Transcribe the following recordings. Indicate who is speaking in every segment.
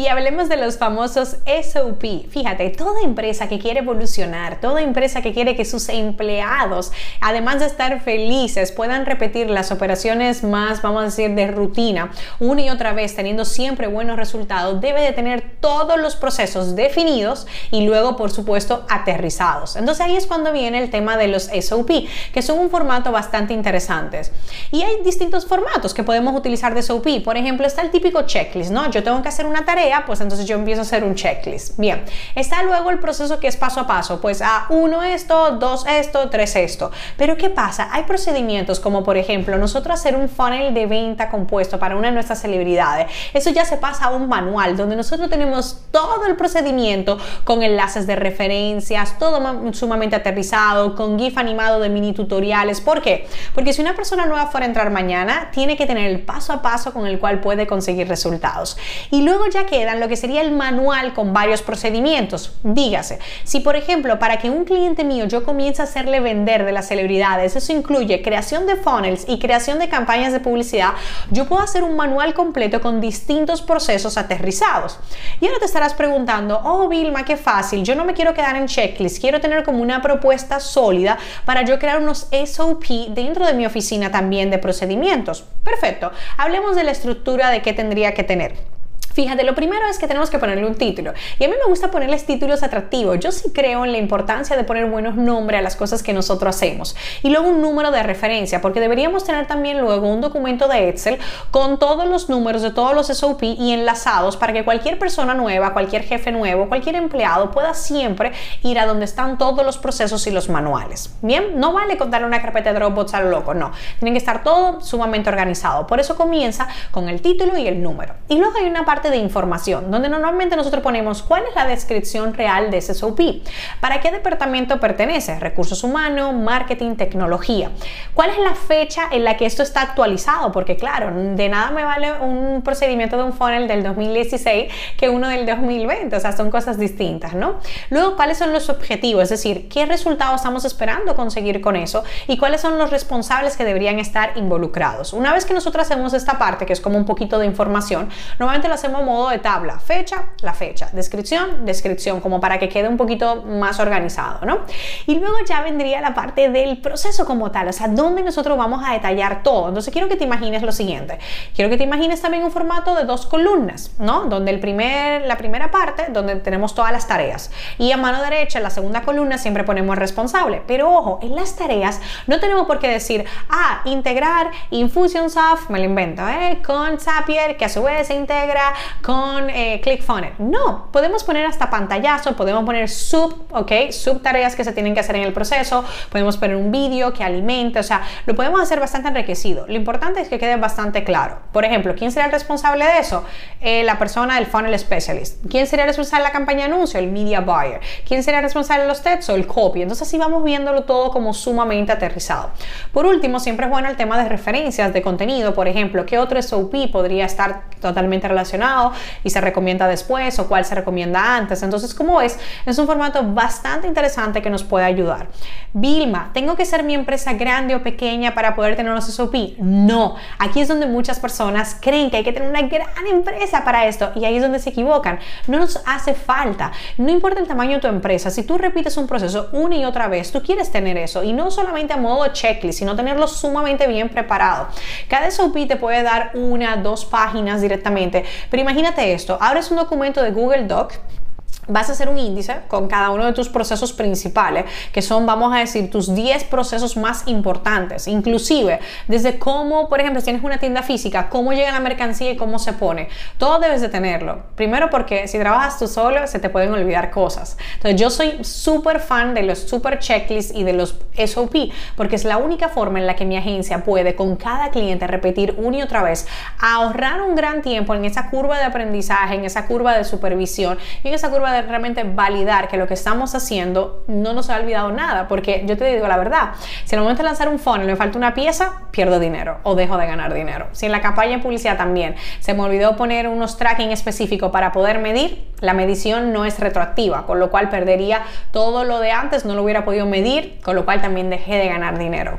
Speaker 1: Y hablemos de los famosos SOP. Fíjate, toda empresa que quiere evolucionar, toda empresa que quiere que sus empleados, además de estar felices, puedan repetir las operaciones más, vamos a decir, de rutina una y otra vez, teniendo siempre buenos resultados, debe de tener todos los procesos definidos y luego, por supuesto, aterrizados. Entonces ahí es cuando viene el tema de los SOP, que son un formato bastante interesante. Y hay distintos formatos que podemos utilizar de SOP. Por ejemplo, está el típico checklist, ¿no? Yo tengo que hacer una tarea pues entonces yo empiezo a hacer un checklist. Bien, está luego el proceso que es paso a paso, pues a uno esto, dos esto, tres esto. Pero ¿qué pasa? Hay procedimientos como por ejemplo nosotros hacer un funnel de venta compuesto para una de nuestras celebridades. Eso ya se pasa a un manual donde nosotros tenemos todo el procedimiento con enlaces de referencias, todo sumamente aterrizado, con GIF animado de mini tutoriales. ¿Por qué? Porque si una persona nueva fuera a entrar mañana, tiene que tener el paso a paso con el cual puede conseguir resultados. Y luego ya que lo que sería el manual con varios procedimientos. Dígase, si por ejemplo para que un cliente mío yo comience a hacerle vender de las celebridades, eso incluye creación de funnels y creación de campañas de publicidad, yo puedo hacer un manual completo con distintos procesos aterrizados. Y ahora te estarás preguntando, oh Vilma, qué fácil, yo no me quiero quedar en checklist, quiero tener como una propuesta sólida para yo crear unos SOP dentro de mi oficina también de procedimientos. Perfecto, hablemos de la estructura de qué tendría que tener. Fíjate, lo primero es que tenemos que ponerle un título. Y a mí me gusta ponerles títulos atractivos. Yo sí creo en la importancia de poner buenos nombres a las cosas que nosotros hacemos. Y luego un número de referencia, porque deberíamos tener también luego un documento de Excel con todos los números de todos los SOP y enlazados para que cualquier persona nueva, cualquier jefe nuevo, cualquier empleado pueda siempre ir a donde están todos los procesos y los manuales. Bien, no vale contarle una carpeta de Dropbox a lo loco, no. Tienen que estar todo sumamente organizado. Por eso comienza con el título y el número. Y luego hay una parte de información, donde normalmente nosotros ponemos cuál es la descripción real de ese SOP, para qué departamento pertenece, recursos humanos, marketing, tecnología, cuál es la fecha en la que esto está actualizado, porque claro, de nada me vale un procedimiento de un funnel del 2016 que uno del 2020, o sea, son cosas distintas, ¿no? Luego, cuáles son los objetivos, es decir, qué resultados estamos esperando conseguir con eso y cuáles son los responsables que deberían estar involucrados. Una vez que nosotros hacemos esta parte, que es como un poquito de información, normalmente lo hacemos modo de tabla, fecha, la fecha, descripción, descripción, como para que quede un poquito más organizado, ¿no? Y luego ya vendría la parte del proceso como tal, o sea, donde nosotros vamos a detallar todo. Entonces quiero que te imagines lo siguiente, quiero que te imagines también un formato de dos columnas, ¿no? Donde el primer, la primera parte, donde tenemos todas las tareas y a mano derecha, en la segunda columna, siempre ponemos responsable, pero ojo, en las tareas no tenemos por qué decir, ah, integrar Infusionsoft, me lo invento, ¿eh? Con Zapier, que a su vez se integra con eh, ClickFunnels. No, podemos poner hasta pantallazo, podemos poner sub, ok, sub tareas que se tienen que hacer en el proceso, podemos poner un vídeo que alimente, o sea, lo podemos hacer bastante enriquecido. Lo importante es que quede bastante claro. Por ejemplo, ¿quién sería el responsable de eso? Eh, la persona del funnel specialist. ¿Quién sería el responsable de la campaña de anuncio? El media buyer. ¿Quién sería el responsable de los textos? El copy. Entonces así vamos viéndolo todo como sumamente aterrizado. Por último, siempre es bueno el tema de referencias de contenido. Por ejemplo, ¿qué otro SOP podría estar totalmente relacionado? Y se recomienda después o cuál se recomienda antes. Entonces, como ves, es un formato bastante interesante que nos puede ayudar. Vilma, ¿tengo que ser mi empresa grande o pequeña para poder tener unos SOP? No, aquí es donde muchas personas creen que hay que tener una gran empresa para esto y ahí es donde se equivocan. No nos hace falta. No importa el tamaño de tu empresa, si tú repites un proceso una y otra vez, tú quieres tener eso y no solamente a modo checklist, sino tenerlo sumamente bien preparado. Cada SOP te puede dar una, dos páginas directamente, pero imagínate esto, abres un documento de Google Doc vas a hacer un índice con cada uno de tus procesos principales, que son, vamos a decir, tus 10 procesos más importantes, inclusive desde cómo, por ejemplo, si tienes una tienda física, cómo llega la mercancía y cómo se pone. Todo debes de tenerlo. Primero porque si trabajas tú solo, se te pueden olvidar cosas. Entonces yo soy súper fan de los super checklists y de los SOP, porque es la única forma en la que mi agencia puede con cada cliente repetir una y otra vez, ahorrar un gran tiempo en esa curva de aprendizaje, en esa curva de supervisión y en esa curva de realmente validar que lo que estamos haciendo no nos ha olvidado nada, porque yo te digo la verdad, si en el momento de lanzar un funnel me falta una pieza, pierdo dinero o dejo de ganar dinero. Si en la campaña de publicidad también se me olvidó poner unos tracking específicos para poder medir, la medición no es retroactiva, con lo cual perdería todo lo de antes, no lo hubiera podido medir, con lo cual también dejé de ganar dinero.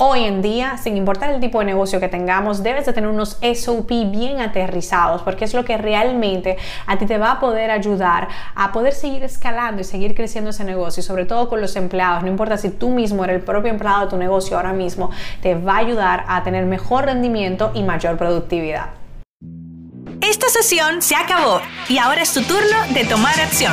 Speaker 1: Hoy en día, sin importar el tipo de negocio que tengamos, debes de tener unos SOP bien aterrizados, porque es lo que realmente a ti te va a poder ayudar a poder seguir escalando y seguir creciendo ese negocio, sobre todo con los empleados. No importa si tú mismo eres el propio empleado de tu negocio ahora mismo, te va a ayudar a tener mejor rendimiento y mayor productividad.
Speaker 2: Esta sesión se acabó y ahora es tu turno de tomar acción.